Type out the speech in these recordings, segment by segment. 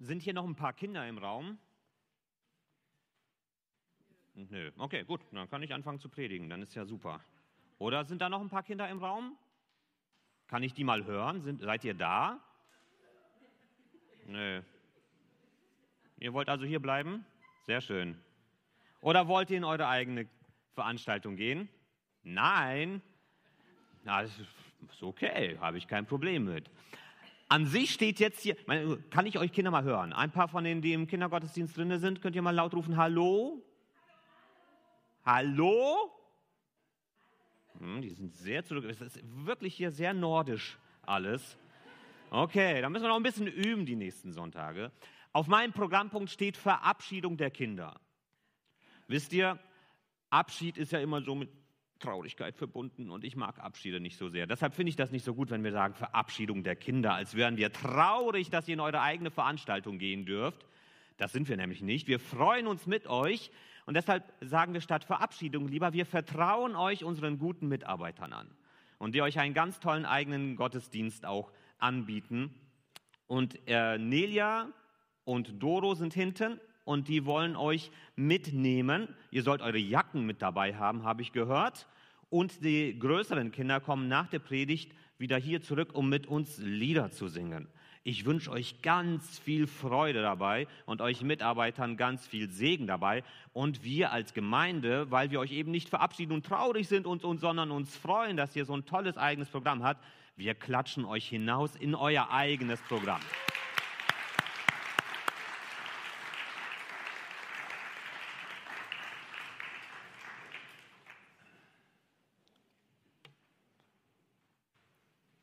Sind hier noch ein paar Kinder im Raum? Nö, okay, gut, dann kann ich anfangen zu predigen, dann ist ja super. Oder sind da noch ein paar Kinder im Raum? Kann ich die mal hören? Sind, seid ihr da? Nö. Ihr wollt also hier bleiben? Sehr schön. Oder wollt ihr in eure eigene Veranstaltung gehen? Nein. Na, das ist okay, habe ich kein Problem mit. An sich steht jetzt hier, kann ich euch Kinder mal hören? Ein paar von denen, die im Kindergottesdienst drin sind, könnt ihr mal laut rufen, Hallo? Hallo? Hm, die sind sehr zurück. Es ist wirklich hier sehr nordisch alles. Okay, dann müssen wir noch ein bisschen üben die nächsten Sonntage. Auf meinem Programmpunkt steht Verabschiedung der Kinder. Wisst ihr, Abschied ist ja immer so mit Traurigkeit verbunden und ich mag Abschiede nicht so sehr. Deshalb finde ich das nicht so gut, wenn wir sagen Verabschiedung der Kinder, als wären wir traurig, dass ihr in eure eigene Veranstaltung gehen dürft. Das sind wir nämlich nicht. Wir freuen uns mit euch und deshalb sagen wir statt Verabschiedung lieber, wir vertrauen euch unseren guten Mitarbeitern an und die euch einen ganz tollen eigenen Gottesdienst auch anbieten. Und äh, Nelia und Doro sind hinten und die wollen euch mitnehmen. Ihr sollt eure Jacken mit dabei haben, habe ich gehört. Und die größeren Kinder kommen nach der Predigt wieder hier zurück, um mit uns Lieder zu singen. Ich wünsche euch ganz viel Freude dabei und euch Mitarbeitern ganz viel Segen dabei. Und wir als Gemeinde, weil wir euch eben nicht verabschieden und traurig sind, und, und, sondern uns freuen, dass ihr so ein tolles eigenes Programm habt, wir klatschen euch hinaus in euer eigenes Programm.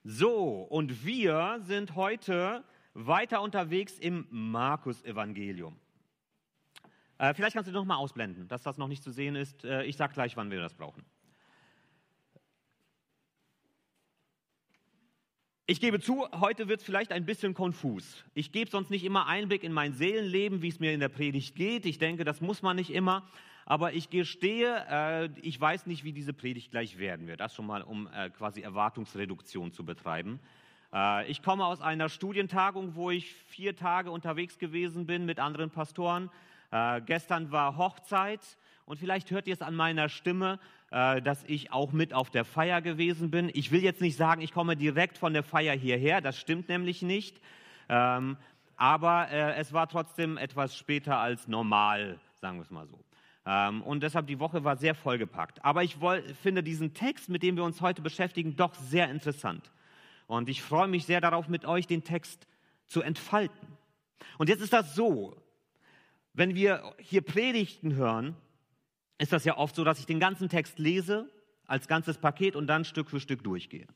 So, und wir sind heute weiter unterwegs im Markus-Evangelium. Äh, vielleicht kannst du noch mal ausblenden, dass das noch nicht zu sehen ist. Äh, ich sage gleich, wann wir das brauchen. Ich gebe zu, heute wird es vielleicht ein bisschen konfus. Ich gebe sonst nicht immer Einblick in mein Seelenleben, wie es mir in der Predigt geht. Ich denke, das muss man nicht immer. Aber ich gestehe, äh, ich weiß nicht, wie diese Predigt gleich werden wird. Das schon mal, um äh, quasi Erwartungsreduktion zu betreiben. Äh, ich komme aus einer Studientagung, wo ich vier Tage unterwegs gewesen bin mit anderen Pastoren. Äh, gestern war Hochzeit und vielleicht hört ihr es an meiner Stimme, äh, dass ich auch mit auf der Feier gewesen bin. Ich will jetzt nicht sagen, ich komme direkt von der Feier hierher, das stimmt nämlich nicht. Ähm, aber äh, es war trotzdem etwas später als normal, sagen wir es mal so. Ähm, und deshalb die Woche war sehr vollgepackt. Aber ich finde diesen Text, mit dem wir uns heute beschäftigen, doch sehr interessant. Und ich freue mich sehr darauf, mit euch den Text zu entfalten. Und jetzt ist das so, wenn wir hier Predigten hören, ist das ja oft so, dass ich den ganzen Text lese als ganzes Paket und dann Stück für Stück durchgehe.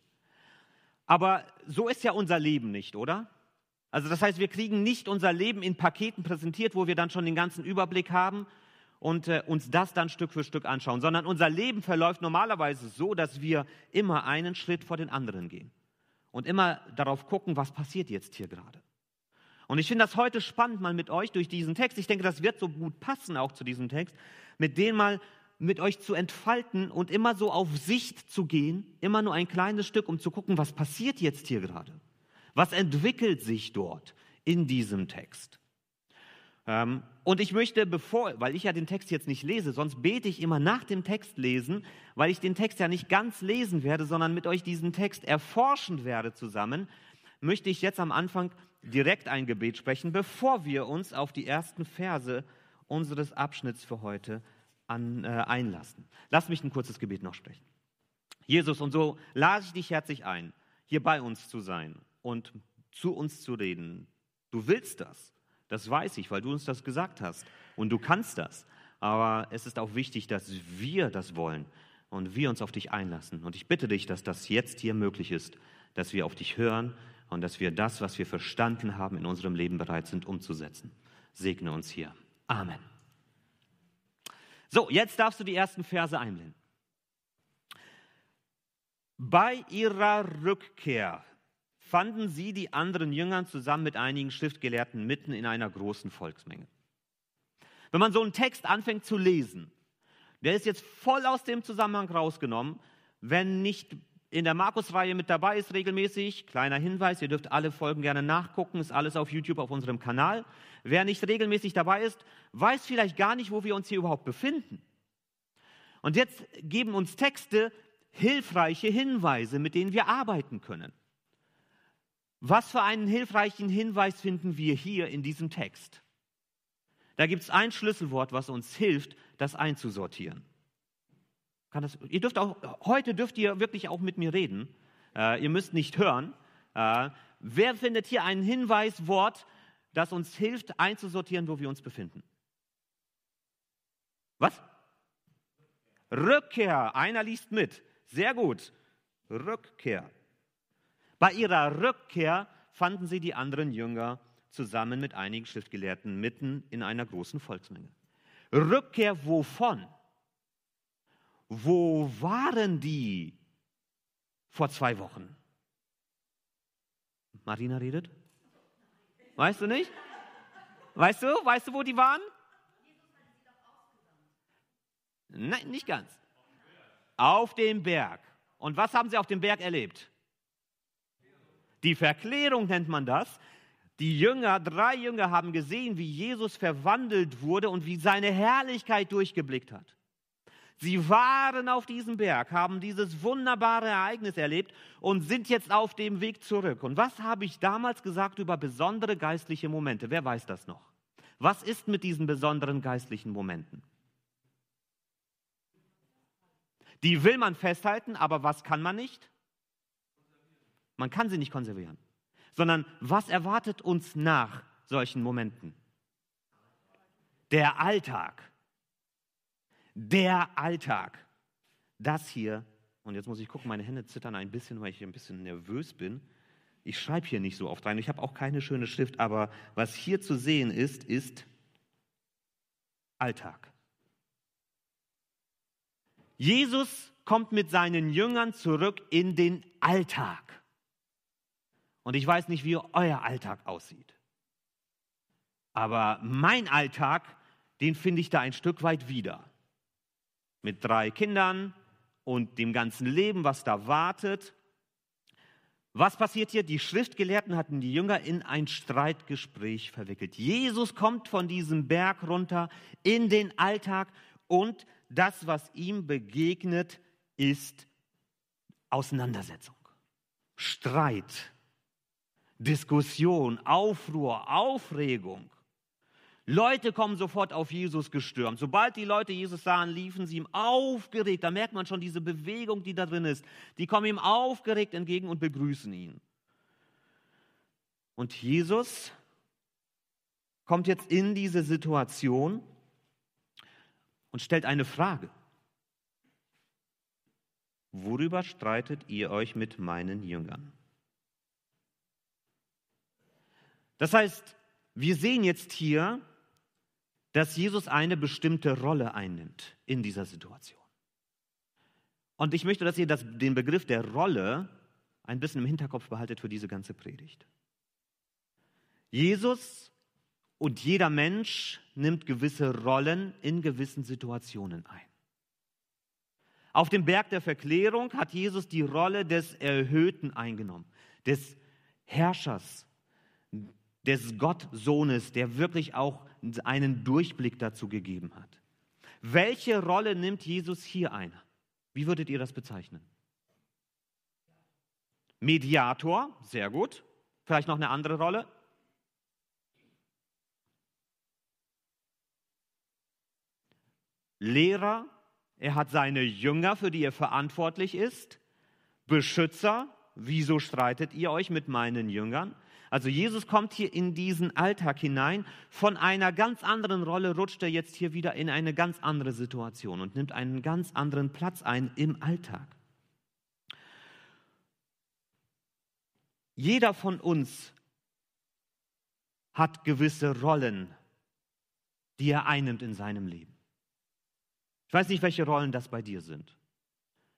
Aber so ist ja unser Leben nicht, oder? Also das heißt, wir kriegen nicht unser Leben in Paketen präsentiert, wo wir dann schon den ganzen Überblick haben und äh, uns das dann Stück für Stück anschauen, sondern unser Leben verläuft normalerweise so, dass wir immer einen Schritt vor den anderen gehen und immer darauf gucken, was passiert jetzt hier gerade. Und ich finde das heute spannend, mal mit euch durch diesen Text, ich denke, das wird so gut passen auch zu diesem Text, mit dem mal mit euch zu entfalten und immer so auf Sicht zu gehen, immer nur ein kleines Stück, um zu gucken, was passiert jetzt hier gerade? Was entwickelt sich dort in diesem Text? Ähm, und ich möchte, bevor, weil ich ja den Text jetzt nicht lese, sonst bete ich immer nach dem Text lesen, weil ich den Text ja nicht ganz lesen werde, sondern mit euch diesen Text erforschen werde zusammen, möchte ich jetzt am Anfang direkt ein Gebet sprechen, bevor wir uns auf die ersten Verse unseres Abschnitts für heute an, äh, einlassen. Lass mich ein kurzes Gebet noch sprechen. Jesus, und so lade ich dich herzlich ein, hier bei uns zu sein und zu uns zu reden. Du willst das. Das weiß ich, weil du uns das gesagt hast. Und du kannst das. Aber es ist auch wichtig, dass wir das wollen und wir uns auf dich einlassen. Und ich bitte dich, dass das jetzt hier möglich ist, dass wir auf dich hören und dass wir das, was wir verstanden haben, in unserem Leben bereit sind umzusetzen. Segne uns hier. Amen. So, jetzt darfst du die ersten Verse einblenden. Bei ihrer Rückkehr fanden sie die anderen Jüngern zusammen mit einigen Schriftgelehrten mitten in einer großen Volksmenge. Wenn man so einen Text anfängt zu lesen, der ist jetzt voll aus dem Zusammenhang rausgenommen, wenn nicht in der Markus-Reihe mit dabei ist regelmäßig, kleiner Hinweis, ihr dürft alle Folgen gerne nachgucken, ist alles auf YouTube auf unserem Kanal. Wer nicht regelmäßig dabei ist, weiß vielleicht gar nicht, wo wir uns hier überhaupt befinden. Und jetzt geben uns Texte hilfreiche Hinweise, mit denen wir arbeiten können. Was für einen hilfreichen Hinweis finden wir hier in diesem Text? Da gibt es ein Schlüsselwort, was uns hilft, das einzusortieren. Das, ihr dürft auch, heute dürft ihr wirklich auch mit mir reden. Äh, ihr müsst nicht hören. Äh, wer findet hier ein Hinweiswort, das uns hilft, einzusortieren, wo wir uns befinden? Was? Rückkehr. Einer liest mit. Sehr gut. Rückkehr. Bei ihrer Rückkehr fanden sie die anderen Jünger zusammen mit einigen Schriftgelehrten mitten in einer großen Volksmenge. Rückkehr wovon? Wo waren die vor zwei Wochen? Marina redet? Weißt du nicht? Weißt du? Weißt du, wo die waren? Nein, nicht ganz. Auf dem Berg. Und was haben sie auf dem Berg erlebt? Die Verklärung nennt man das. Die Jünger, drei Jünger haben gesehen, wie Jesus verwandelt wurde und wie seine Herrlichkeit durchgeblickt hat. Sie waren auf diesem Berg, haben dieses wunderbare Ereignis erlebt und sind jetzt auf dem Weg zurück. Und was habe ich damals gesagt über besondere geistliche Momente? Wer weiß das noch? Was ist mit diesen besonderen geistlichen Momenten? Die will man festhalten, aber was kann man nicht? Man kann sie nicht konservieren. Sondern was erwartet uns nach solchen Momenten? Der Alltag der Alltag. Das hier, und jetzt muss ich gucken, meine Hände zittern ein bisschen, weil ich ein bisschen nervös bin. Ich schreibe hier nicht so oft rein. Ich habe auch keine schöne Schrift, aber was hier zu sehen ist, ist Alltag. Jesus kommt mit seinen Jüngern zurück in den Alltag. Und ich weiß nicht, wie euer Alltag aussieht. Aber mein Alltag, den finde ich da ein Stück weit wieder mit drei Kindern und dem ganzen Leben, was da wartet. Was passiert hier? Die Schriftgelehrten hatten die Jünger in ein Streitgespräch verwickelt. Jesus kommt von diesem Berg runter in den Alltag und das, was ihm begegnet, ist Auseinandersetzung, Streit, Diskussion, Aufruhr, Aufregung. Leute kommen sofort auf Jesus gestürmt. Sobald die Leute Jesus sahen, liefen sie ihm aufgeregt. Da merkt man schon diese Bewegung, die da drin ist. Die kommen ihm aufgeregt entgegen und begrüßen ihn. Und Jesus kommt jetzt in diese Situation und stellt eine Frage. Worüber streitet ihr euch mit meinen Jüngern? Das heißt, wir sehen jetzt hier, dass Jesus eine bestimmte Rolle einnimmt in dieser Situation. Und ich möchte, dass ihr das, den Begriff der Rolle ein bisschen im Hinterkopf behaltet für diese ganze Predigt. Jesus und jeder Mensch nimmt gewisse Rollen in gewissen Situationen ein. Auf dem Berg der Verklärung hat Jesus die Rolle des Erhöhten eingenommen, des Herrschers, des Gottsohnes, der wirklich auch einen Durchblick dazu gegeben hat. Welche Rolle nimmt Jesus hier ein? Wie würdet ihr das bezeichnen? Mediator, sehr gut. Vielleicht noch eine andere Rolle? Lehrer, er hat seine Jünger, für die er verantwortlich ist. Beschützer, wieso streitet ihr euch mit meinen Jüngern? Also Jesus kommt hier in diesen Alltag hinein. Von einer ganz anderen Rolle rutscht er jetzt hier wieder in eine ganz andere Situation und nimmt einen ganz anderen Platz ein im Alltag. Jeder von uns hat gewisse Rollen, die er einnimmt in seinem Leben. Ich weiß nicht, welche Rollen das bei dir sind.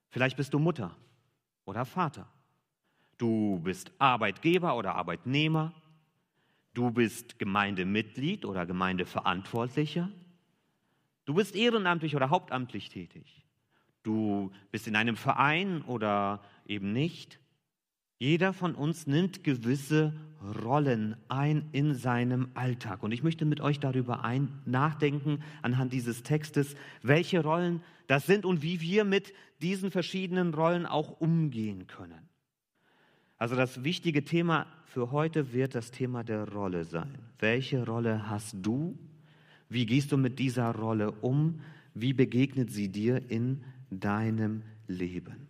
Vielleicht bist du Mutter oder Vater. Du bist Arbeitgeber oder Arbeitnehmer. Du bist Gemeindemitglied oder Gemeindeverantwortlicher. Du bist ehrenamtlich oder hauptamtlich tätig. Du bist in einem Verein oder eben nicht. Jeder von uns nimmt gewisse Rollen ein in seinem Alltag. Und ich möchte mit euch darüber ein, nachdenken, anhand dieses Textes, welche Rollen das sind und wie wir mit diesen verschiedenen Rollen auch umgehen können. Also das wichtige Thema für heute wird das Thema der Rolle sein. Welche Rolle hast du? Wie gehst du mit dieser Rolle um? Wie begegnet sie dir in deinem Leben?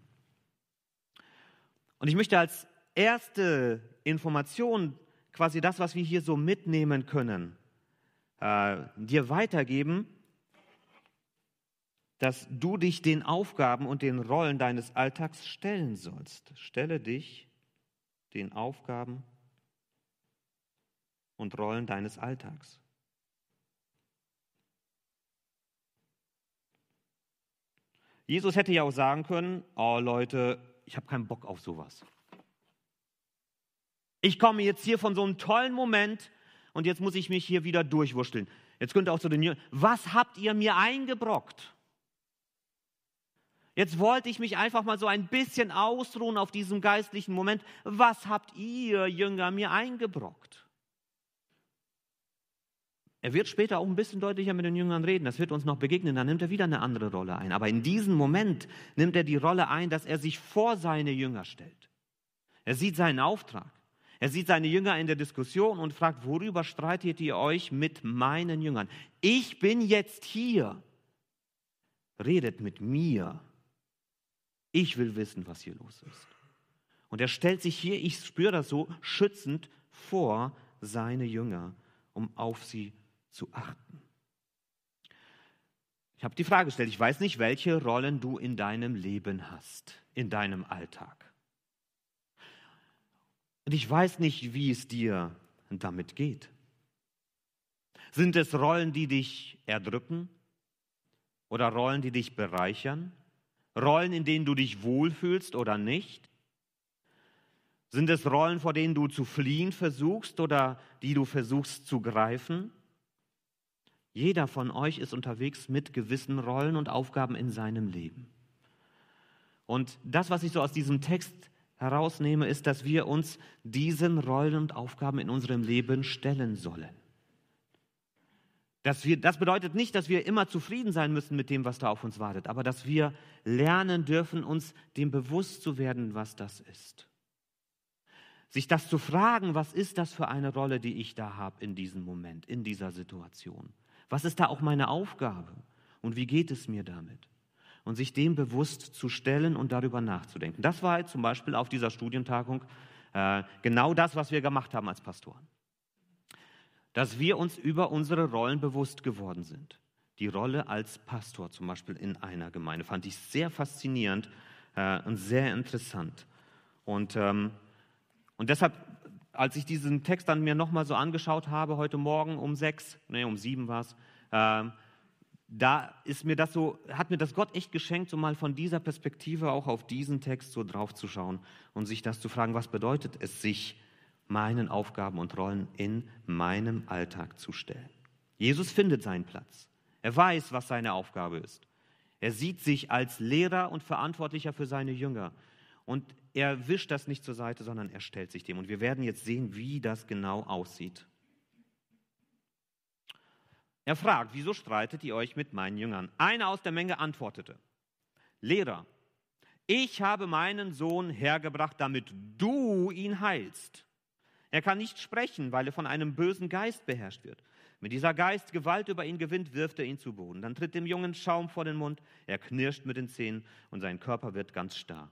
Und ich möchte als erste Information quasi das, was wir hier so mitnehmen können, äh, dir weitergeben, dass du dich den Aufgaben und den Rollen deines Alltags stellen sollst. Stelle dich den Aufgaben und Rollen deines Alltags. Jesus hätte ja auch sagen können, oh Leute, ich habe keinen Bock auf sowas. Ich komme jetzt hier von so einem tollen Moment und jetzt muss ich mich hier wieder durchwurschteln. Jetzt könnt ihr auch zu den Jüngern, was habt ihr mir eingebrockt? Jetzt wollte ich mich einfach mal so ein bisschen ausruhen auf diesem geistlichen Moment. Was habt ihr, Jünger, mir eingebrockt? Er wird später auch ein bisschen deutlicher mit den Jüngern reden, das wird uns noch begegnen, dann nimmt er wieder eine andere Rolle ein. Aber in diesem Moment nimmt er die Rolle ein, dass er sich vor seine Jünger stellt. Er sieht seinen Auftrag. Er sieht seine Jünger in der Diskussion und fragt, worüber streitet ihr euch mit meinen Jüngern? Ich bin jetzt hier. Redet mit mir. Ich will wissen, was hier los ist. Und er stellt sich hier, ich spüre das so, schützend vor seine Jünger, um auf sie zu achten. Ich habe die Frage gestellt, ich weiß nicht, welche Rollen du in deinem Leben hast, in deinem Alltag. Und ich weiß nicht, wie es dir damit geht. Sind es Rollen, die dich erdrücken oder Rollen, die dich bereichern? Rollen, in denen du dich wohlfühlst oder nicht? Sind es Rollen, vor denen du zu fliehen versuchst oder die du versuchst zu greifen? Jeder von euch ist unterwegs mit gewissen Rollen und Aufgaben in seinem Leben. Und das, was ich so aus diesem Text herausnehme, ist, dass wir uns diesen Rollen und Aufgaben in unserem Leben stellen sollen. Dass wir, das bedeutet nicht, dass wir immer zufrieden sein müssen mit dem, was da auf uns wartet, aber dass wir lernen dürfen, uns dem bewusst zu werden, was das ist. Sich das zu fragen, was ist das für eine Rolle, die ich da habe in diesem Moment, in dieser Situation? Was ist da auch meine Aufgabe? Und wie geht es mir damit? Und sich dem bewusst zu stellen und darüber nachzudenken. Das war zum Beispiel auf dieser Studientagung äh, genau das, was wir gemacht haben als Pastoren dass wir uns über unsere Rollen bewusst geworden sind. Die Rolle als Pastor zum Beispiel in einer Gemeinde fand ich sehr faszinierend äh, und sehr interessant. Und, ähm, und deshalb, als ich diesen Text dann mir nochmal so angeschaut habe, heute Morgen um sechs, nee, um sieben war es, äh, da ist mir das so, hat mir das Gott echt geschenkt, so mal von dieser Perspektive auch auf diesen Text so drauf zu schauen und sich das zu fragen, was bedeutet es, sich meinen Aufgaben und Rollen in meinem Alltag zu stellen. Jesus findet seinen Platz. Er weiß, was seine Aufgabe ist. Er sieht sich als Lehrer und Verantwortlicher für seine Jünger. Und er wischt das nicht zur Seite, sondern er stellt sich dem. Und wir werden jetzt sehen, wie das genau aussieht. Er fragt, wieso streitet ihr euch mit meinen Jüngern? Einer aus der Menge antwortete, Lehrer, ich habe meinen Sohn hergebracht, damit du ihn heilst. Er kann nicht sprechen, weil er von einem bösen Geist beherrscht wird. Wenn dieser Geist Gewalt über ihn gewinnt, wirft er ihn zu Boden. Dann tritt dem Jungen Schaum vor den Mund, er knirscht mit den Zähnen und sein Körper wird ganz starr.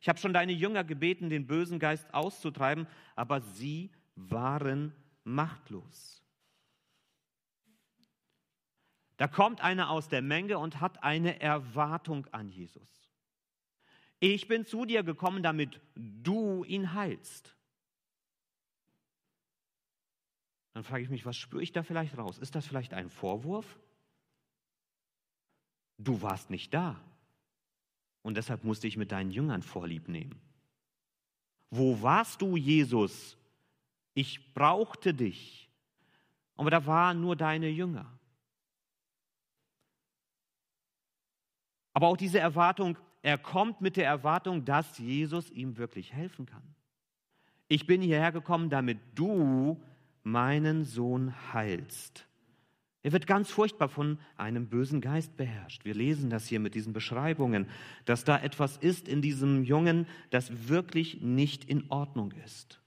Ich habe schon deine Jünger gebeten, den bösen Geist auszutreiben, aber sie waren machtlos. Da kommt einer aus der Menge und hat eine Erwartung an Jesus. Ich bin zu dir gekommen, damit du ihn heilst. Dann frage ich mich, was spüre ich da vielleicht raus? Ist das vielleicht ein Vorwurf? Du warst nicht da. Und deshalb musste ich mit deinen Jüngern Vorlieb nehmen. Wo warst du, Jesus? Ich brauchte dich. Aber da waren nur deine Jünger. Aber auch diese Erwartung, er kommt mit der Erwartung, dass Jesus ihm wirklich helfen kann. Ich bin hierher gekommen, damit du meinen Sohn heilst. Er wird ganz furchtbar von einem bösen Geist beherrscht. Wir lesen das hier mit diesen Beschreibungen, dass da etwas ist in diesem Jungen, das wirklich nicht in Ordnung ist.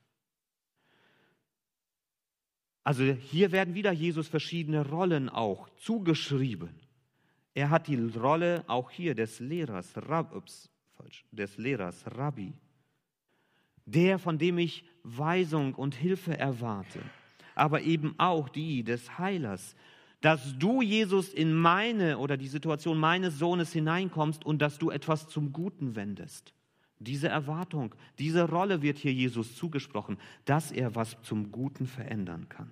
Also hier werden wieder Jesus verschiedene Rollen auch zugeschrieben. Er hat die Rolle auch hier des Lehrers, Rab, ups, falsch, des Lehrers Rabbi, der, von dem ich Weisung und Hilfe erwarte, aber eben auch die des Heilers, dass du, Jesus, in meine oder die Situation meines Sohnes hineinkommst und dass du etwas zum Guten wendest. Diese Erwartung, diese Rolle wird hier Jesus zugesprochen, dass er was zum Guten verändern kann.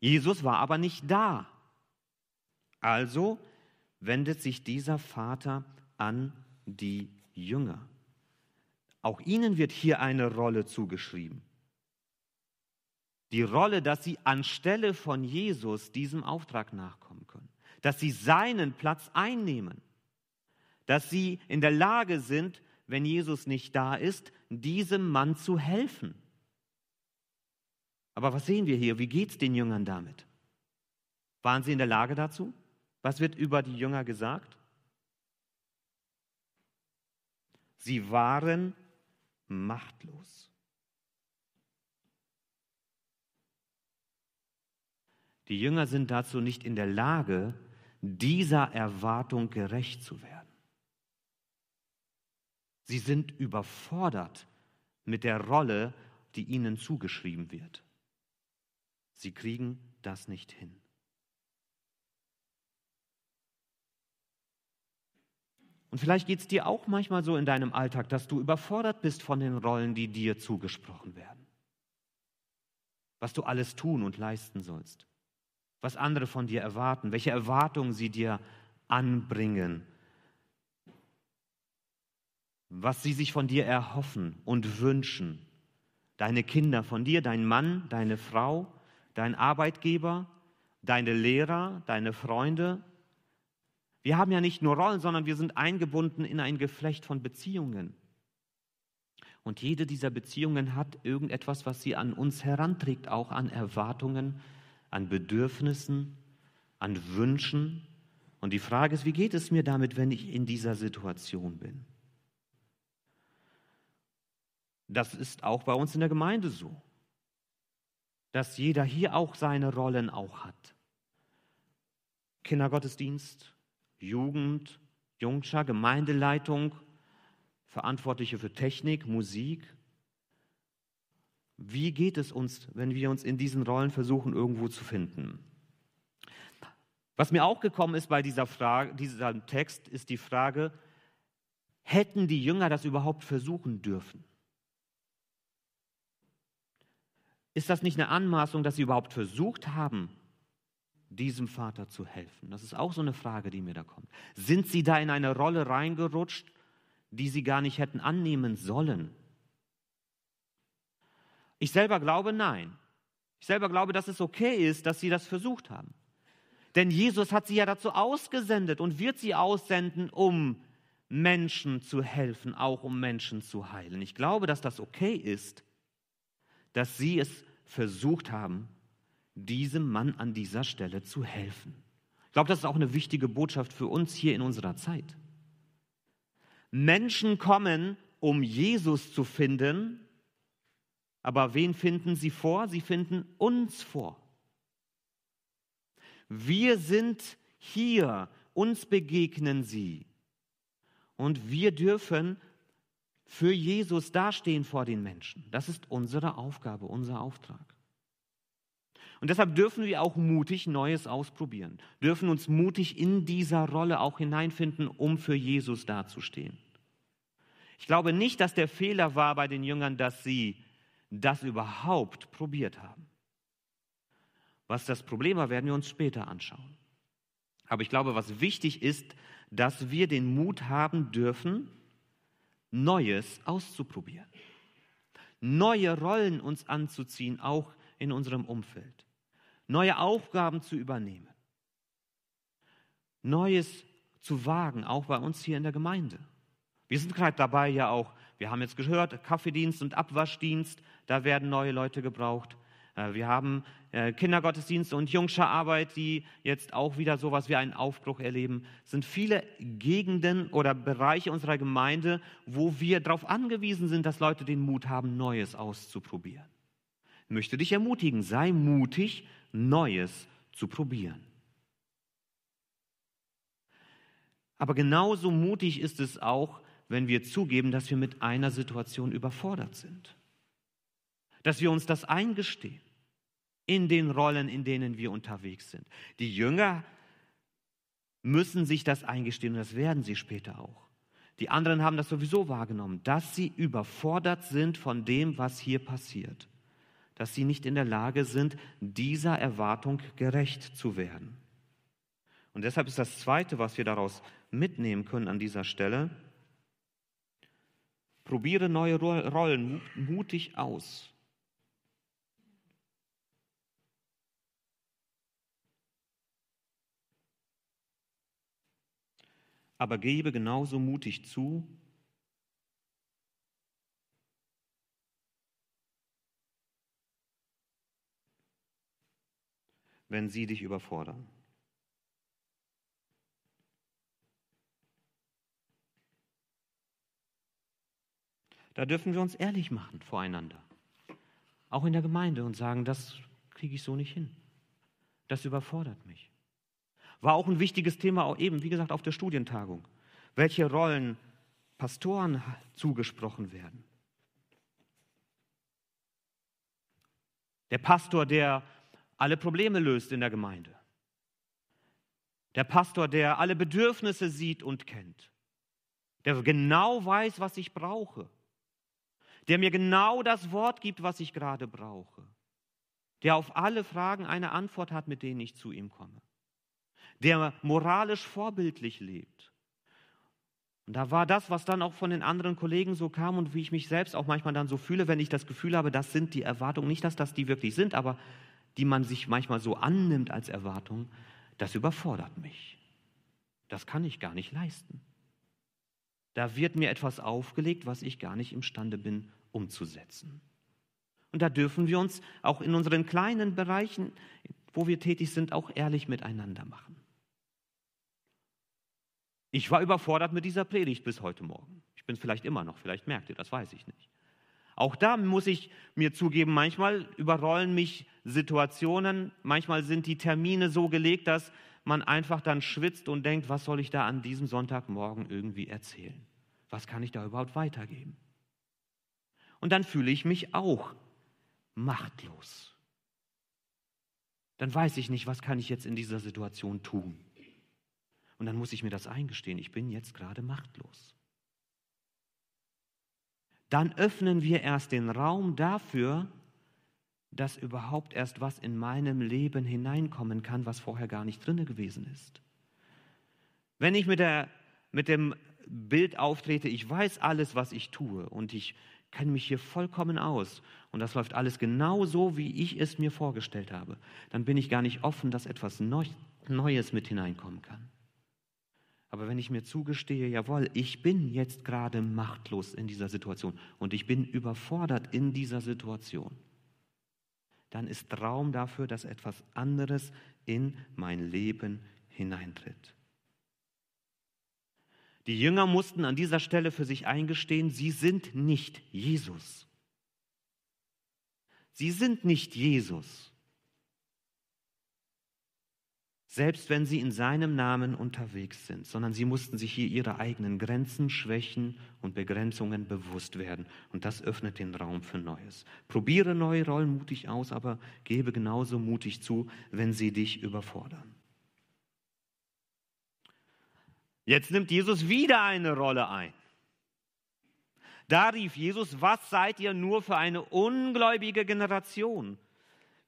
Jesus war aber nicht da. Also wendet sich dieser Vater an die Jünger. Auch ihnen wird hier eine Rolle zugeschrieben die Rolle, dass sie anstelle von Jesus diesem Auftrag nachkommen können, dass sie seinen Platz einnehmen, dass sie in der Lage sind, wenn Jesus nicht da ist, diesem Mann zu helfen. Aber was sehen wir hier? Wie geht es den Jüngern damit? Waren sie in der Lage dazu? Was wird über die Jünger gesagt? Sie waren machtlos. Die Jünger sind dazu nicht in der Lage, dieser Erwartung gerecht zu werden. Sie sind überfordert mit der Rolle, die ihnen zugeschrieben wird. Sie kriegen das nicht hin. Und vielleicht geht es dir auch manchmal so in deinem Alltag, dass du überfordert bist von den Rollen, die dir zugesprochen werden. Was du alles tun und leisten sollst was andere von dir erwarten, welche Erwartungen sie dir anbringen, was sie sich von dir erhoffen und wünschen. Deine Kinder von dir, dein Mann, deine Frau, dein Arbeitgeber, deine Lehrer, deine Freunde. Wir haben ja nicht nur Rollen, sondern wir sind eingebunden in ein Geflecht von Beziehungen. Und jede dieser Beziehungen hat irgendetwas, was sie an uns heranträgt, auch an Erwartungen, an Bedürfnissen, an Wünschen. Und die Frage ist, wie geht es mir damit, wenn ich in dieser Situation bin? Das ist auch bei uns in der Gemeinde so, dass jeder hier auch seine Rollen auch hat. Kindergottesdienst, Jugend, Jungschar, Gemeindeleitung, Verantwortliche für Technik, Musik, wie geht es uns, wenn wir uns in diesen Rollen versuchen, irgendwo zu finden? Was mir auch gekommen ist bei dieser Frage, diesem Text, ist die Frage, hätten die Jünger das überhaupt versuchen dürfen? Ist das nicht eine Anmaßung, dass sie überhaupt versucht haben, diesem Vater zu helfen? Das ist auch so eine Frage, die mir da kommt. Sind sie da in eine Rolle reingerutscht, die sie gar nicht hätten annehmen sollen? Ich selber glaube nein. Ich selber glaube, dass es okay ist, dass sie das versucht haben. Denn Jesus hat sie ja dazu ausgesendet und wird sie aussenden, um Menschen zu helfen, auch um Menschen zu heilen. Ich glaube, dass das okay ist, dass sie es versucht haben, diesem Mann an dieser Stelle zu helfen. Ich glaube, das ist auch eine wichtige Botschaft für uns hier in unserer Zeit. Menschen kommen, um Jesus zu finden, aber wen finden sie vor? Sie finden uns vor. Wir sind hier, uns begegnen sie. Und wir dürfen für Jesus dastehen vor den Menschen. Das ist unsere Aufgabe, unser Auftrag. Und deshalb dürfen wir auch mutig Neues ausprobieren, dürfen uns mutig in dieser Rolle auch hineinfinden, um für Jesus dazustehen. Ich glaube nicht, dass der Fehler war bei den Jüngern, dass sie das überhaupt probiert haben. Was das Problem war, werden wir uns später anschauen. Aber ich glaube, was wichtig ist, dass wir den Mut haben dürfen, Neues auszuprobieren. Neue Rollen uns anzuziehen, auch in unserem Umfeld. Neue Aufgaben zu übernehmen. Neues zu wagen, auch bei uns hier in der Gemeinde. Wir sind gerade dabei ja auch, wir haben jetzt gehört, Kaffeedienst und Abwaschdienst, da werden neue Leute gebraucht. Äh, wir haben äh, Kindergottesdienste und Jungscherarbeit, die jetzt auch wieder sowas wie einen Aufbruch erleben. Es sind viele Gegenden oder Bereiche unserer Gemeinde, wo wir darauf angewiesen sind, dass Leute den Mut haben, Neues auszuprobieren. Ich möchte dich ermutigen, sei mutig, Neues zu probieren. Aber genauso mutig ist es auch, wenn wir zugeben, dass wir mit einer Situation überfordert sind dass wir uns das eingestehen in den Rollen, in denen wir unterwegs sind. Die Jünger müssen sich das eingestehen und das werden sie später auch. Die anderen haben das sowieso wahrgenommen, dass sie überfordert sind von dem, was hier passiert, dass sie nicht in der Lage sind, dieser Erwartung gerecht zu werden. Und deshalb ist das Zweite, was wir daraus mitnehmen können an dieser Stelle, probiere neue Rollen mutig aus. aber gebe genauso mutig zu, wenn sie dich überfordern. Da dürfen wir uns ehrlich machen voreinander, auch in der Gemeinde und sagen, das kriege ich so nicht hin. Das überfordert mich. War auch ein wichtiges Thema, auch eben, wie gesagt, auf der Studientagung. Welche Rollen Pastoren zugesprochen werden. Der Pastor, der alle Probleme löst in der Gemeinde. Der Pastor, der alle Bedürfnisse sieht und kennt. Der genau weiß, was ich brauche. Der mir genau das Wort gibt, was ich gerade brauche. Der auf alle Fragen eine Antwort hat, mit denen ich zu ihm komme der moralisch vorbildlich lebt. Und da war das, was dann auch von den anderen Kollegen so kam und wie ich mich selbst auch manchmal dann so fühle, wenn ich das Gefühl habe, das sind die Erwartungen, nicht, dass das die wirklich sind, aber die man sich manchmal so annimmt als Erwartung, das überfordert mich. Das kann ich gar nicht leisten. Da wird mir etwas aufgelegt, was ich gar nicht imstande bin umzusetzen. Und da dürfen wir uns auch in unseren kleinen Bereichen, wo wir tätig sind, auch ehrlich miteinander machen. Ich war überfordert mit dieser Predigt bis heute Morgen. Ich bin es vielleicht immer noch, vielleicht merkt ihr, das weiß ich nicht. Auch da muss ich mir zugeben, manchmal überrollen mich Situationen, manchmal sind die Termine so gelegt, dass man einfach dann schwitzt und denkt, was soll ich da an diesem Sonntagmorgen irgendwie erzählen? Was kann ich da überhaupt weitergeben? Und dann fühle ich mich auch machtlos. Dann weiß ich nicht, was kann ich jetzt in dieser Situation tun. Und dann muss ich mir das eingestehen, ich bin jetzt gerade machtlos. Dann öffnen wir erst den Raum dafür, dass überhaupt erst was in meinem Leben hineinkommen kann, was vorher gar nicht drin gewesen ist. Wenn ich mit, der, mit dem Bild auftrete, ich weiß alles, was ich tue und ich kenne mich hier vollkommen aus und das läuft alles genau so, wie ich es mir vorgestellt habe, dann bin ich gar nicht offen, dass etwas Neues mit hineinkommen kann. Aber wenn ich mir zugestehe, jawohl, ich bin jetzt gerade machtlos in dieser Situation und ich bin überfordert in dieser Situation, dann ist Raum dafür, dass etwas anderes in mein Leben hineintritt. Die Jünger mussten an dieser Stelle für sich eingestehen, sie sind nicht Jesus. Sie sind nicht Jesus selbst wenn sie in seinem Namen unterwegs sind, sondern sie mussten sich hier ihre eigenen Grenzen, Schwächen und Begrenzungen bewusst werden. Und das öffnet den Raum für Neues. Probiere neue Rollen mutig aus, aber gebe genauso mutig zu, wenn sie dich überfordern. Jetzt nimmt Jesus wieder eine Rolle ein. Da rief Jesus, was seid ihr nur für eine ungläubige Generation?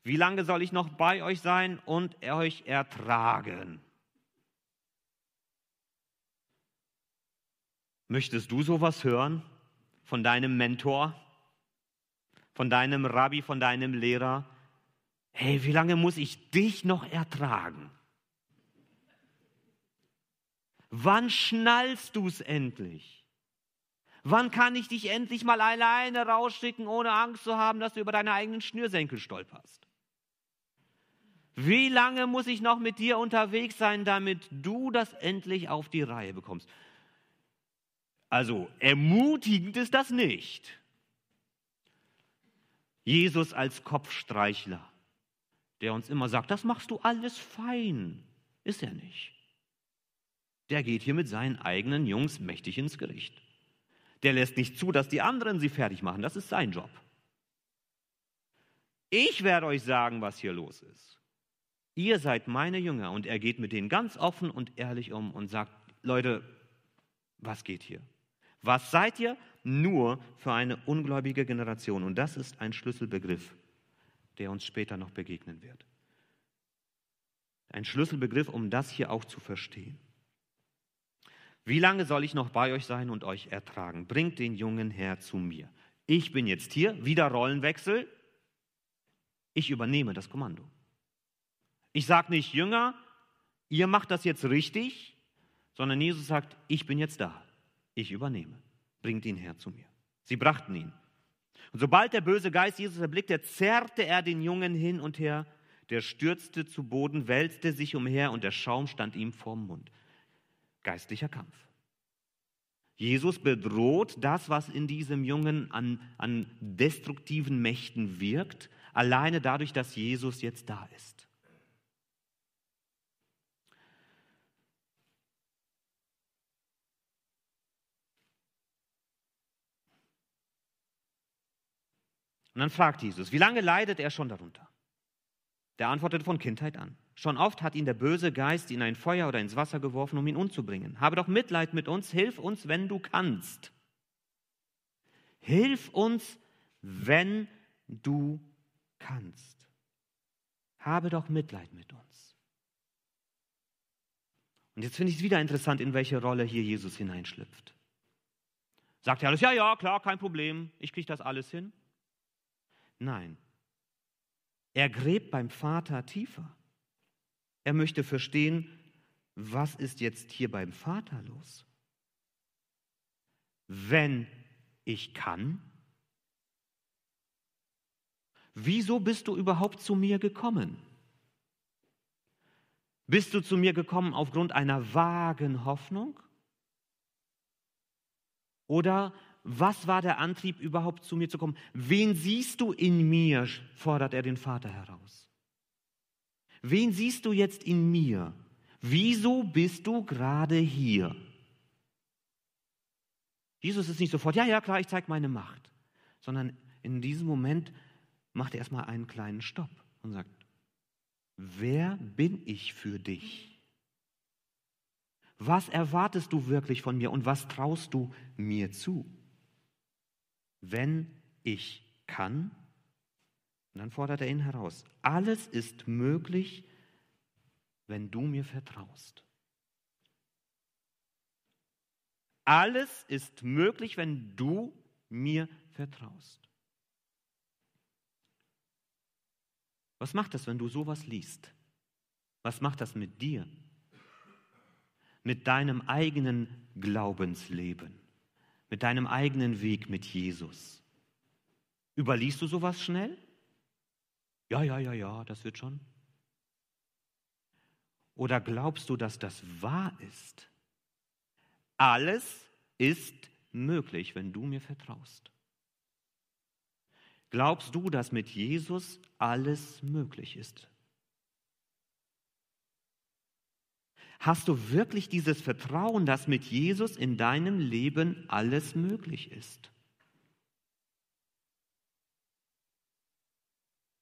Wie lange soll ich noch bei euch sein und euch ertragen? Möchtest du sowas hören von deinem Mentor, von deinem Rabbi, von deinem Lehrer? Hey, wie lange muss ich dich noch ertragen? Wann schnallst du es endlich? Wann kann ich dich endlich mal alleine rausschicken, ohne Angst zu haben, dass du über deine eigenen Schnürsenkel stolperst? Wie lange muss ich noch mit dir unterwegs sein, damit du das endlich auf die Reihe bekommst? Also ermutigend ist das nicht. Jesus als Kopfstreichler, der uns immer sagt, das machst du alles fein, ist er nicht. Der geht hier mit seinen eigenen Jungs mächtig ins Gericht. Der lässt nicht zu, dass die anderen sie fertig machen. Das ist sein Job. Ich werde euch sagen, was hier los ist. Ihr seid meine Jünger und er geht mit denen ganz offen und ehrlich um und sagt, Leute, was geht hier? Was seid ihr? Nur für eine ungläubige Generation. Und das ist ein Schlüsselbegriff, der uns später noch begegnen wird. Ein Schlüsselbegriff, um das hier auch zu verstehen. Wie lange soll ich noch bei euch sein und euch ertragen? Bringt den Jungen her zu mir. Ich bin jetzt hier, wieder Rollenwechsel. Ich übernehme das Kommando. Ich sage nicht, Jünger, ihr macht das jetzt richtig, sondern Jesus sagt, ich bin jetzt da. Ich übernehme. Bringt ihn her zu mir. Sie brachten ihn. Und sobald der böse Geist Jesus erblickte, zerrte er den Jungen hin und her. Der stürzte zu Boden, wälzte sich umher und der Schaum stand ihm vorm Mund geistlicher Kampf. Jesus bedroht das, was in diesem Jungen an, an destruktiven Mächten wirkt, alleine dadurch, dass Jesus jetzt da ist. Und dann fragt Jesus, wie lange leidet er schon darunter? Der antwortet von Kindheit an. Schon oft hat ihn der böse Geist in ein Feuer oder ins Wasser geworfen, um ihn umzubringen. Habe doch Mitleid mit uns, hilf uns, wenn du kannst. Hilf uns, wenn du kannst. Habe doch Mitleid mit uns. Und jetzt finde ich es wieder interessant, in welche Rolle hier Jesus hineinschlüpft. Sagt er alles, ja, ja, klar, kein Problem, ich kriege das alles hin? Nein. Er gräbt beim Vater tiefer. Er möchte verstehen, was ist jetzt hier beim Vater los? Wenn ich kann, wieso bist du überhaupt zu mir gekommen? Bist du zu mir gekommen aufgrund einer vagen Hoffnung? Oder was war der Antrieb, überhaupt zu mir zu kommen? Wen siehst du in mir? fordert er den Vater heraus. Wen siehst du jetzt in mir? Wieso bist du gerade hier? Jesus ist nicht sofort, ja, ja, klar, ich zeige meine Macht, sondern in diesem Moment macht er erstmal einen kleinen Stopp und sagt, wer bin ich für dich? Was erwartest du wirklich von mir und was traust du mir zu? Wenn ich kann, und dann fordert er ihn heraus. Alles ist möglich, wenn du mir vertraust. Alles ist möglich, wenn du mir vertraust. Was macht das, wenn du sowas liest? Was macht das mit dir? Mit deinem eigenen Glaubensleben, mit deinem eigenen Weg mit Jesus. Überliest du sowas schnell? Ja, ja, ja, ja, das wird schon. Oder glaubst du, dass das wahr ist? Alles ist möglich, wenn du mir vertraust. Glaubst du, dass mit Jesus alles möglich ist? Hast du wirklich dieses Vertrauen, dass mit Jesus in deinem Leben alles möglich ist?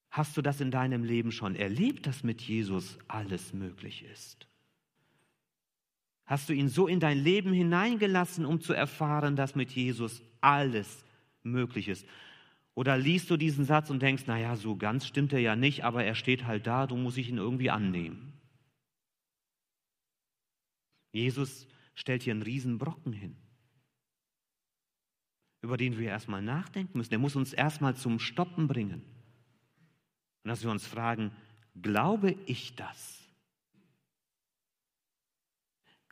Hast du das in deinem Leben schon erlebt, dass mit Jesus alles möglich ist? Hast du ihn so in dein Leben hineingelassen, um zu erfahren, dass mit Jesus alles möglich ist? Oder liest du diesen Satz und denkst, naja, so ganz stimmt er ja nicht, aber er steht halt da, du musst ihn irgendwie annehmen. Jesus stellt hier einen Riesenbrocken hin, über den wir erstmal nachdenken müssen. Er muss uns erstmal zum Stoppen bringen. Und dass wir uns fragen, glaube ich das?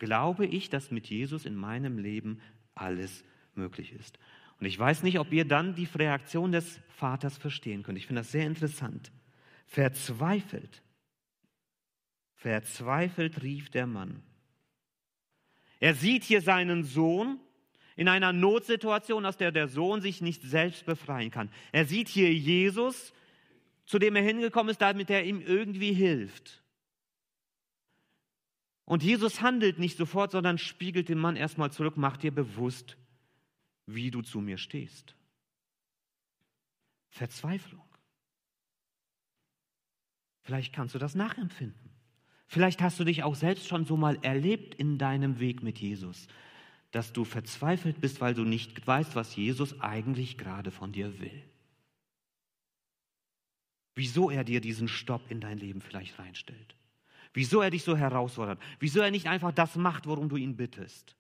glaube ich, dass mit Jesus in meinem Leben alles möglich ist. Und ich weiß nicht, ob ihr dann die Reaktion des Vaters verstehen könnt. Ich finde das sehr interessant. Verzweifelt, verzweifelt rief der Mann. Er sieht hier seinen Sohn in einer Notsituation, aus der der Sohn sich nicht selbst befreien kann. Er sieht hier Jesus, zu dem er hingekommen ist, damit er ihm irgendwie hilft. Und Jesus handelt nicht sofort, sondern spiegelt den Mann erstmal zurück, macht dir bewusst, wie du zu mir stehst. Verzweiflung. Vielleicht kannst du das nachempfinden. Vielleicht hast du dich auch selbst schon so mal erlebt in deinem Weg mit Jesus, dass du verzweifelt bist, weil du nicht weißt, was Jesus eigentlich gerade von dir will. Wieso er dir diesen Stopp in dein Leben vielleicht reinstellt. Wieso er dich so herausfordert. Wieso er nicht einfach das macht, worum du ihn bittest.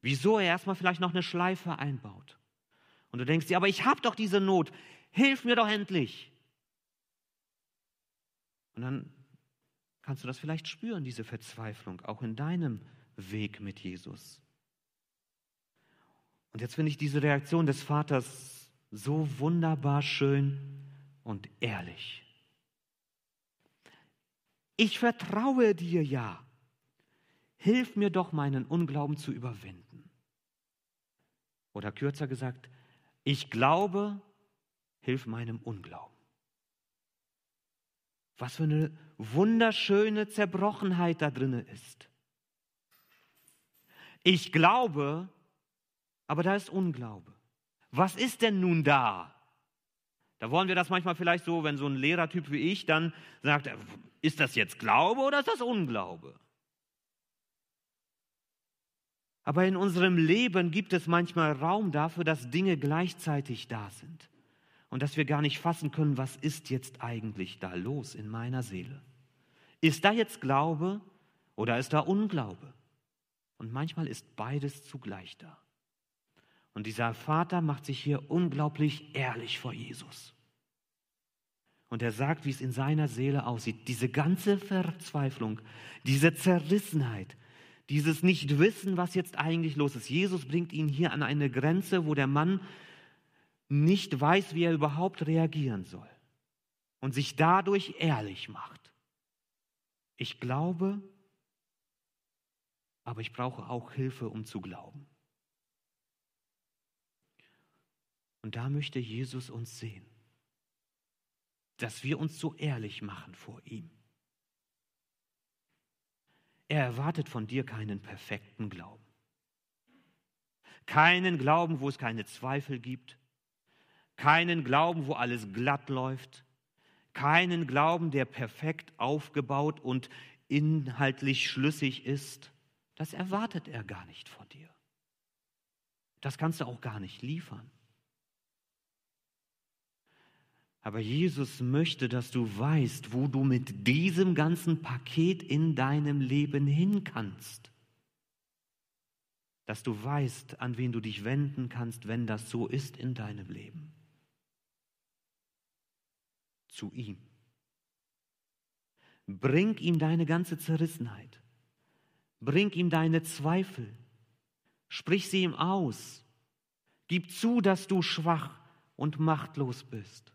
Wieso er erstmal vielleicht noch eine Schleife einbaut. Und du denkst dir, aber ich habe doch diese Not. Hilf mir doch endlich. Und dann kannst du das vielleicht spüren, diese Verzweiflung, auch in deinem Weg mit Jesus. Und jetzt finde ich diese Reaktion des Vaters so wunderbar schön und ehrlich. Ich vertraue dir ja. Hilf mir doch, meinen Unglauben zu überwinden. Oder kürzer gesagt, ich glaube, hilf meinem Unglauben. Was für eine wunderschöne Zerbrochenheit da drin ist. Ich glaube, aber da ist Unglaube. Was ist denn nun da? Da wollen wir das manchmal vielleicht so, wenn so ein Lehrertyp wie ich dann sagt, ist das jetzt Glaube oder ist das Unglaube? Aber in unserem Leben gibt es manchmal Raum dafür, dass Dinge gleichzeitig da sind und dass wir gar nicht fassen können, was ist jetzt eigentlich da los in meiner Seele. Ist da jetzt Glaube oder ist da Unglaube? Und manchmal ist beides zugleich da. Und dieser Vater macht sich hier unglaublich ehrlich vor Jesus. Und er sagt, wie es in seiner Seele aussieht. Diese ganze Verzweiflung, diese Zerrissenheit, dieses Nichtwissen, was jetzt eigentlich los ist. Jesus bringt ihn hier an eine Grenze, wo der Mann nicht weiß, wie er überhaupt reagieren soll und sich dadurch ehrlich macht. Ich glaube, aber ich brauche auch Hilfe, um zu glauben. Und da möchte Jesus uns sehen, dass wir uns so ehrlich machen vor ihm. Er erwartet von dir keinen perfekten Glauben. Keinen Glauben, wo es keine Zweifel gibt. Keinen Glauben, wo alles glatt läuft. Keinen Glauben, der perfekt aufgebaut und inhaltlich schlüssig ist. Das erwartet er gar nicht von dir. Das kannst du auch gar nicht liefern. Aber Jesus möchte, dass du weißt, wo du mit diesem ganzen Paket in deinem Leben hin kannst. Dass du weißt, an wen du dich wenden kannst, wenn das so ist in deinem Leben. Zu ihm. Bring ihm deine ganze Zerrissenheit. Bring ihm deine Zweifel. Sprich sie ihm aus. Gib zu, dass du schwach und machtlos bist.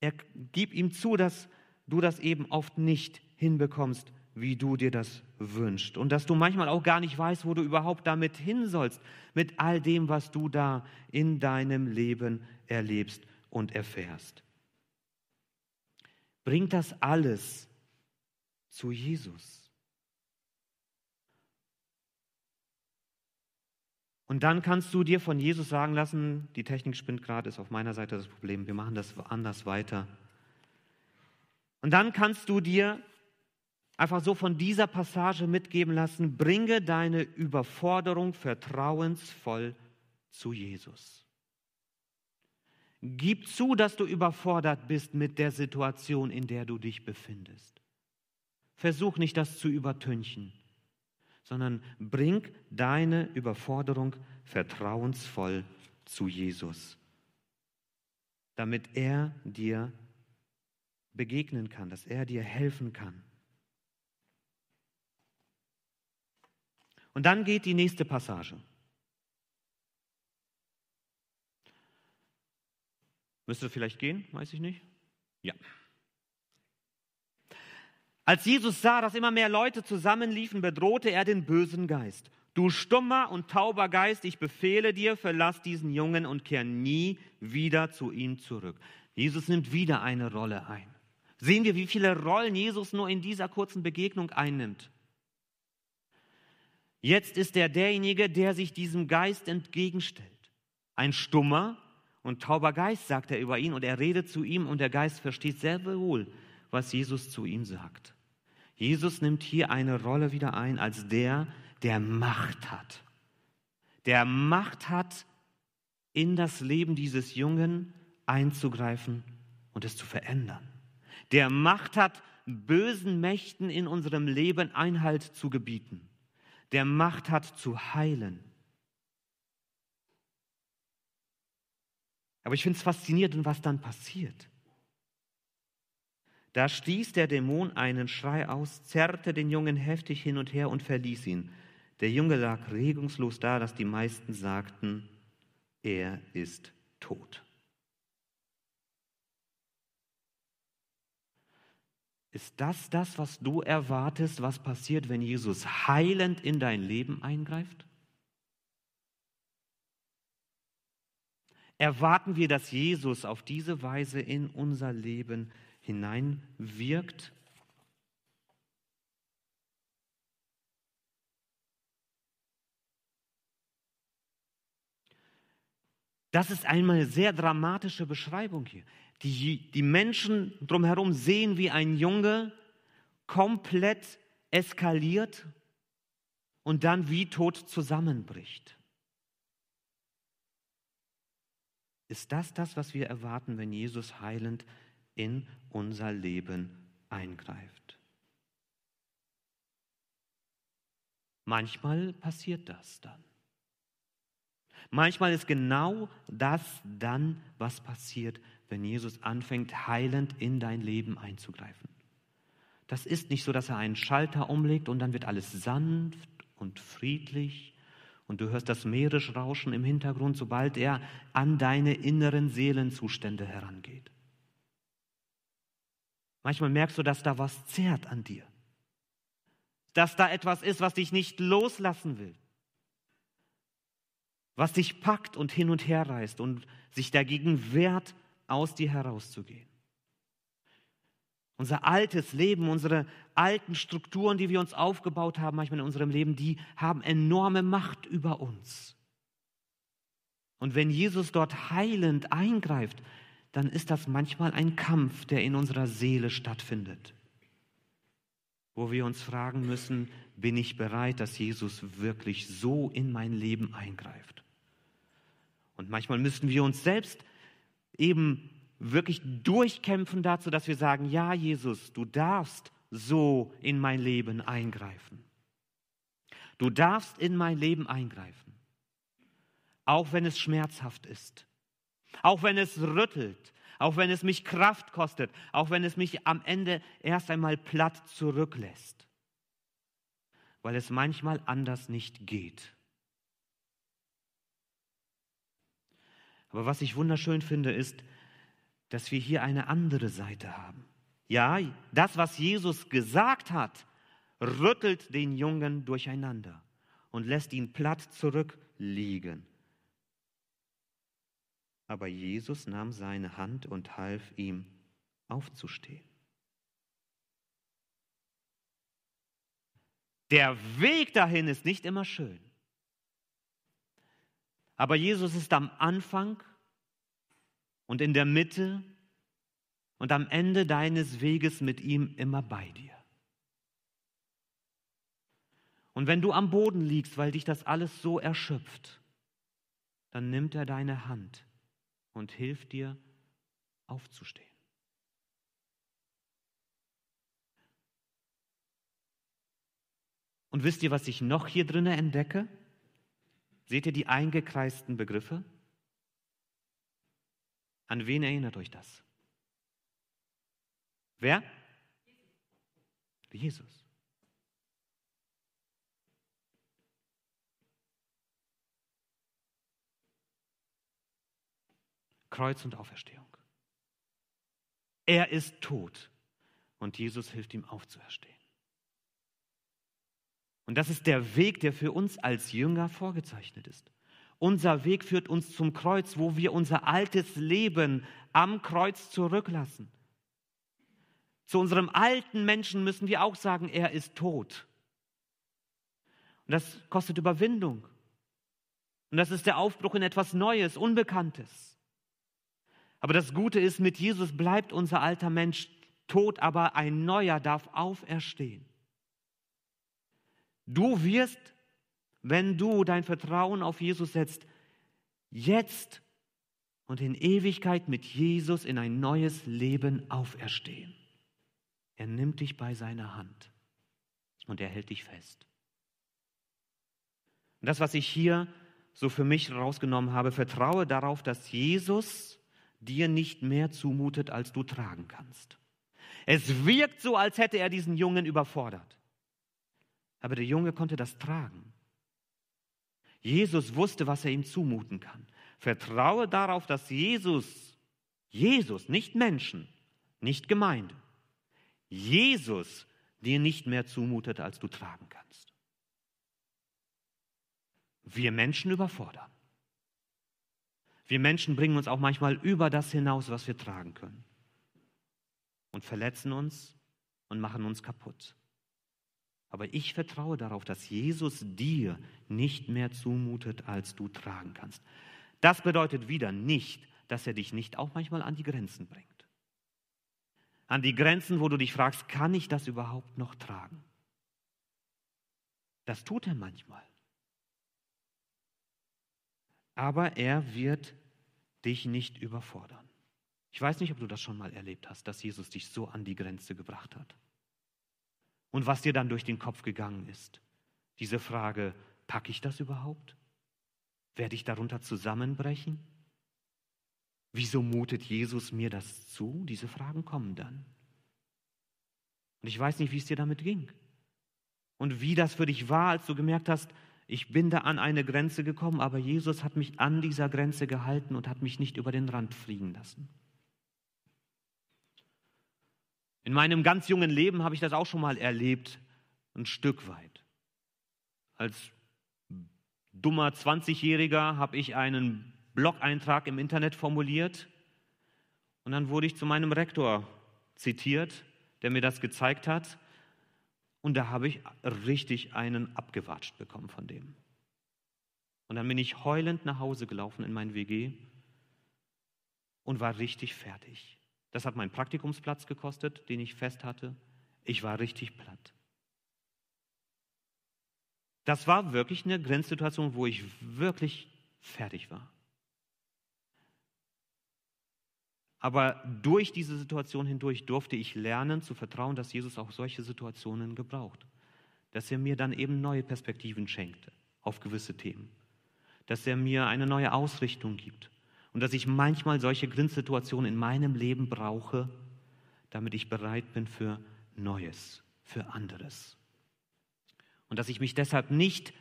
Er gib ihm zu, dass du das eben oft nicht hinbekommst, wie du dir das wünschst. Und dass du manchmal auch gar nicht weißt, wo du überhaupt damit hin sollst, mit all dem, was du da in deinem Leben erlebst und erfährst. Bring das alles zu Jesus. Und dann kannst du dir von Jesus sagen lassen, die Technik spinnt gerade, ist auf meiner Seite das Problem, wir machen das anders weiter. Und dann kannst du dir einfach so von dieser Passage mitgeben lassen, bringe deine Überforderung vertrauensvoll zu Jesus. Gib zu, dass du überfordert bist mit der Situation, in der du dich befindest. Versuch nicht, das zu übertünchen sondern bring deine Überforderung vertrauensvoll zu Jesus, damit er dir begegnen kann, dass er dir helfen kann. Und dann geht die nächste Passage. Müsste vielleicht gehen, weiß ich nicht. Ja. Als Jesus sah, dass immer mehr Leute zusammenliefen, bedrohte er den bösen Geist. Du stummer und tauber Geist, ich befehle dir, verlass diesen Jungen und kehr nie wieder zu ihm zurück. Jesus nimmt wieder eine Rolle ein. Sehen wir, wie viele Rollen Jesus nur in dieser kurzen Begegnung einnimmt. Jetzt ist er derjenige, der sich diesem Geist entgegenstellt. Ein stummer und tauber Geist, sagt er über ihn, und er redet zu ihm, und der Geist versteht sehr wohl, was Jesus zu ihm sagt. Jesus nimmt hier eine Rolle wieder ein als der, der Macht hat. Der Macht hat, in das Leben dieses Jungen einzugreifen und es zu verändern. Der Macht hat, bösen Mächten in unserem Leben Einhalt zu gebieten. Der Macht hat zu heilen. Aber ich finde es faszinierend, was dann passiert. Da stieß der Dämon einen Schrei aus, zerrte den Jungen heftig hin und her und verließ ihn. Der Junge lag regungslos da, dass die meisten sagten, er ist tot. Ist das das, was du erwartest, was passiert, wenn Jesus heilend in dein Leben eingreift? Erwarten wir, dass Jesus auf diese Weise in unser Leben hineinwirkt? Das ist einmal eine sehr dramatische Beschreibung hier. Die, die Menschen drumherum sehen, wie ein Junge komplett eskaliert und dann wie tot zusammenbricht. Ist das das, was wir erwarten, wenn Jesus heilend in unser Leben eingreift? Manchmal passiert das dann. Manchmal ist genau das dann, was passiert, wenn Jesus anfängt, heilend in dein Leben einzugreifen. Das ist nicht so, dass er einen Schalter umlegt und dann wird alles sanft und friedlich und du hörst das Meeresrauschen im Hintergrund, sobald er an deine inneren Seelenzustände herangeht. Manchmal merkst du, dass da was zehrt an dir. Dass da etwas ist, was dich nicht loslassen will was dich packt und hin und her reißt und sich dagegen wehrt, aus dir herauszugehen. Unser altes Leben, unsere alten Strukturen, die wir uns aufgebaut haben, manchmal in unserem Leben, die haben enorme Macht über uns. Und wenn Jesus dort heilend eingreift, dann ist das manchmal ein Kampf, der in unserer Seele stattfindet, wo wir uns fragen müssen, bin ich bereit, dass Jesus wirklich so in mein Leben eingreift? Und manchmal müssen wir uns selbst eben wirklich durchkämpfen dazu, dass wir sagen, ja Jesus, du darfst so in mein Leben eingreifen. Du darfst in mein Leben eingreifen, auch wenn es schmerzhaft ist, auch wenn es rüttelt, auch wenn es mich Kraft kostet, auch wenn es mich am Ende erst einmal platt zurücklässt, weil es manchmal anders nicht geht. Aber was ich wunderschön finde, ist, dass wir hier eine andere Seite haben. Ja, das, was Jesus gesagt hat, rüttelt den Jungen durcheinander und lässt ihn platt zurückliegen. Aber Jesus nahm seine Hand und half ihm aufzustehen. Der Weg dahin ist nicht immer schön. Aber Jesus ist am Anfang und in der Mitte und am Ende deines Weges mit ihm immer bei dir. Und wenn du am Boden liegst, weil dich das alles so erschöpft, dann nimmt er deine Hand und hilft dir aufzustehen. Und wisst ihr, was ich noch hier drinnen entdecke? Seht ihr die eingekreisten Begriffe? An wen erinnert euch das? Wer? Jesus. Kreuz und Auferstehung. Er ist tot und Jesus hilft ihm aufzuerstehen. Und das ist der Weg, der für uns als Jünger vorgezeichnet ist. Unser Weg führt uns zum Kreuz, wo wir unser altes Leben am Kreuz zurücklassen. Zu unserem alten Menschen müssen wir auch sagen, er ist tot. Und das kostet Überwindung. Und das ist der Aufbruch in etwas Neues, Unbekanntes. Aber das Gute ist, mit Jesus bleibt unser alter Mensch tot, aber ein neuer darf auferstehen. Du wirst, wenn du dein Vertrauen auf Jesus setzt, jetzt und in Ewigkeit mit Jesus in ein neues Leben auferstehen. Er nimmt dich bei seiner Hand und er hält dich fest. Und das, was ich hier so für mich rausgenommen habe, vertraue darauf, dass Jesus dir nicht mehr zumutet, als du tragen kannst. Es wirkt so, als hätte er diesen Jungen überfordert. Aber der Junge konnte das tragen. Jesus wusste, was er ihm zumuten kann. Vertraue darauf, dass Jesus, Jesus, nicht Menschen, nicht Gemeinde, Jesus dir nicht mehr zumutet, als du tragen kannst. Wir Menschen überfordern. Wir Menschen bringen uns auch manchmal über das hinaus, was wir tragen können. Und verletzen uns und machen uns kaputt. Aber ich vertraue darauf, dass Jesus dir nicht mehr zumutet, als du tragen kannst. Das bedeutet wieder nicht, dass er dich nicht auch manchmal an die Grenzen bringt. An die Grenzen, wo du dich fragst, kann ich das überhaupt noch tragen? Das tut er manchmal. Aber er wird dich nicht überfordern. Ich weiß nicht, ob du das schon mal erlebt hast, dass Jesus dich so an die Grenze gebracht hat und was dir dann durch den Kopf gegangen ist. Diese Frage, packe ich das überhaupt? Werde ich darunter zusammenbrechen? Wieso mutet Jesus mir das zu? Diese Fragen kommen dann. Und ich weiß nicht, wie es dir damit ging. Und wie das für dich war, als du gemerkt hast, ich bin da an eine Grenze gekommen, aber Jesus hat mich an dieser Grenze gehalten und hat mich nicht über den Rand fliegen lassen. In meinem ganz jungen Leben habe ich das auch schon mal erlebt, ein Stück weit. Als dummer 20-Jähriger habe ich einen Blog-Eintrag im Internet formuliert und dann wurde ich zu meinem Rektor zitiert, der mir das gezeigt hat. Und da habe ich richtig einen abgewatscht bekommen von dem. Und dann bin ich heulend nach Hause gelaufen in mein WG und war richtig fertig. Das hat meinen Praktikumsplatz gekostet, den ich fest hatte. Ich war richtig platt. Das war wirklich eine Grenzsituation, wo ich wirklich fertig war. Aber durch diese Situation hindurch durfte ich lernen zu vertrauen, dass Jesus auch solche Situationen gebraucht. Dass er mir dann eben neue Perspektiven schenkte auf gewisse Themen. Dass er mir eine neue Ausrichtung gibt und dass ich manchmal solche Grenzsituationen in meinem Leben brauche, damit ich bereit bin für Neues, für anderes. Und dass ich mich deshalb nicht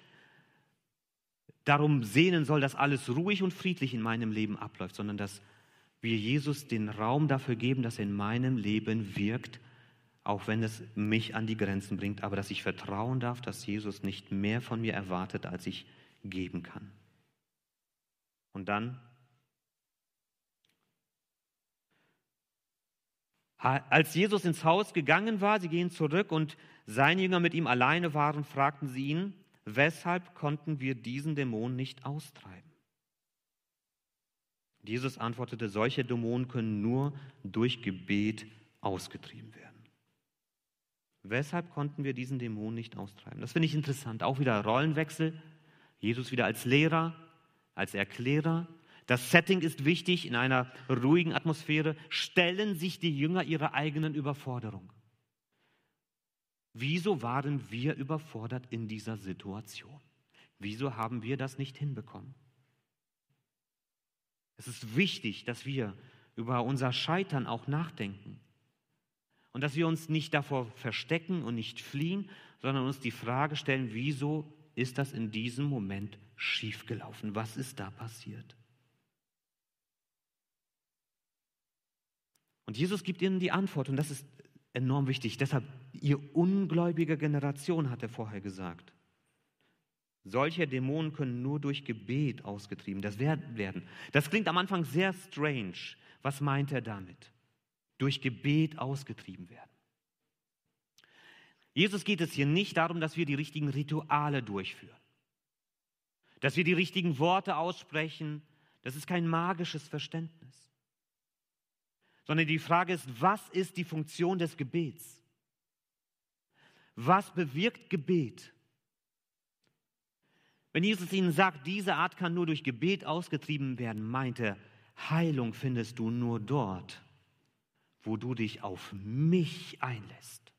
darum sehnen soll, dass alles ruhig und friedlich in meinem Leben abläuft, sondern dass wir Jesus den Raum dafür geben, dass er in meinem Leben wirkt, auch wenn es mich an die Grenzen bringt, aber dass ich vertrauen darf, dass Jesus nicht mehr von mir erwartet, als ich geben kann. Und dann Als Jesus ins Haus gegangen war, sie gehen zurück und seine Jünger mit ihm alleine waren, fragten sie ihn, weshalb konnten wir diesen Dämon nicht austreiben? Jesus antwortete, solche Dämonen können nur durch Gebet ausgetrieben werden. Weshalb konnten wir diesen Dämon nicht austreiben? Das finde ich interessant. Auch wieder Rollenwechsel. Jesus wieder als Lehrer, als Erklärer, das Setting ist wichtig in einer ruhigen Atmosphäre. Stellen sich die Jünger ihrer eigenen Überforderung. Wieso waren wir überfordert in dieser Situation? Wieso haben wir das nicht hinbekommen? Es ist wichtig, dass wir über unser Scheitern auch nachdenken und dass wir uns nicht davor verstecken und nicht fliehen, sondern uns die Frage stellen, wieso ist das in diesem Moment schiefgelaufen? Was ist da passiert? Und Jesus gibt ihnen die Antwort und das ist enorm wichtig. Deshalb, ihr ungläubige Generation, hat er vorher gesagt. Solche Dämonen können nur durch Gebet ausgetrieben das werden. Das klingt am Anfang sehr strange. Was meint er damit? Durch Gebet ausgetrieben werden. Jesus geht es hier nicht darum, dass wir die richtigen Rituale durchführen, dass wir die richtigen Worte aussprechen. Das ist kein magisches Verständnis sondern die Frage ist, was ist die Funktion des Gebets? Was bewirkt Gebet? Wenn Jesus ihnen sagt, diese Art kann nur durch Gebet ausgetrieben werden, meint er, Heilung findest du nur dort, wo du dich auf mich einlässt.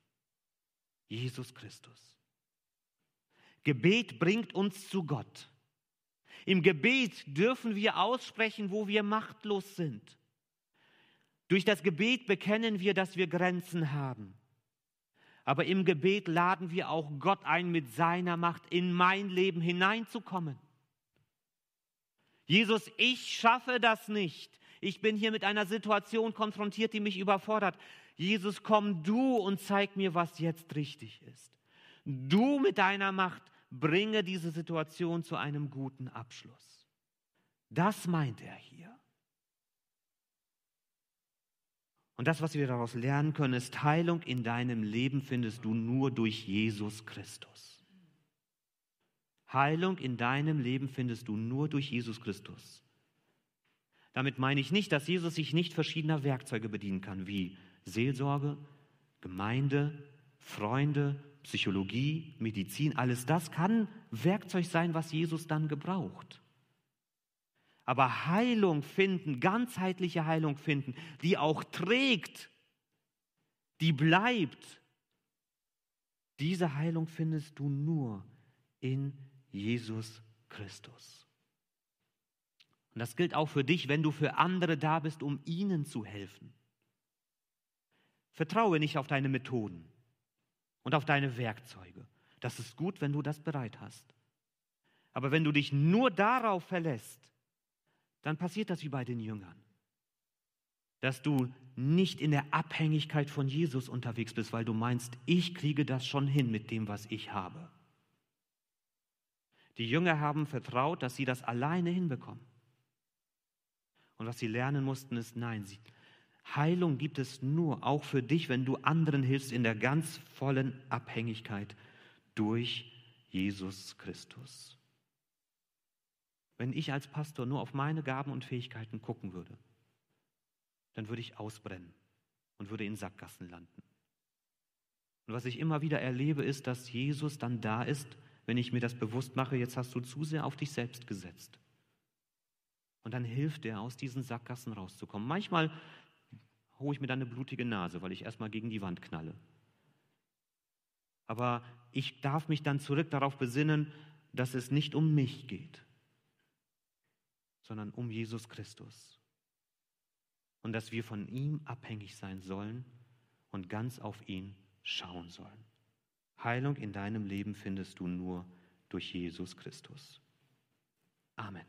Jesus Christus. Gebet bringt uns zu Gott. Im Gebet dürfen wir aussprechen, wo wir machtlos sind. Durch das Gebet bekennen wir, dass wir Grenzen haben. Aber im Gebet laden wir auch Gott ein, mit seiner Macht in mein Leben hineinzukommen. Jesus, ich schaffe das nicht. Ich bin hier mit einer Situation konfrontiert, die mich überfordert. Jesus, komm du und zeig mir, was jetzt richtig ist. Du mit deiner Macht bringe diese Situation zu einem guten Abschluss. Das meint er hier. Und das, was wir daraus lernen können, ist, Heilung in deinem Leben findest du nur durch Jesus Christus. Heilung in deinem Leben findest du nur durch Jesus Christus. Damit meine ich nicht, dass Jesus sich nicht verschiedener Werkzeuge bedienen kann, wie Seelsorge, Gemeinde, Freunde, Psychologie, Medizin. Alles das kann Werkzeug sein, was Jesus dann gebraucht aber Heilung finden, ganzheitliche Heilung finden, die auch trägt, die bleibt. Diese Heilung findest du nur in Jesus Christus. Und das gilt auch für dich, wenn du für andere da bist, um ihnen zu helfen. Vertraue nicht auf deine Methoden und auf deine Werkzeuge. Das ist gut, wenn du das bereit hast. Aber wenn du dich nur darauf verlässt, dann passiert das wie bei den Jüngern. Dass du nicht in der Abhängigkeit von Jesus unterwegs bist, weil du meinst, ich kriege das schon hin mit dem, was ich habe. Die Jünger haben vertraut, dass sie das alleine hinbekommen. Und was sie lernen mussten, ist, nein, sie, Heilung gibt es nur, auch für dich, wenn du anderen hilfst, in der ganz vollen Abhängigkeit durch Jesus Christus wenn ich als Pastor nur auf meine Gaben und Fähigkeiten gucken würde, dann würde ich ausbrennen und würde in Sackgassen landen. Und was ich immer wieder erlebe, ist, dass Jesus dann da ist, wenn ich mir das bewusst mache, jetzt hast du zu sehr auf dich selbst gesetzt. Und dann hilft er, aus diesen Sackgassen rauszukommen. Manchmal hole ich mir dann eine blutige Nase, weil ich erstmal gegen die Wand knalle. Aber ich darf mich dann zurück darauf besinnen, dass es nicht um mich geht, sondern um Jesus Christus. Und dass wir von ihm abhängig sein sollen und ganz auf ihn schauen sollen. Heilung in deinem Leben findest du nur durch Jesus Christus. Amen.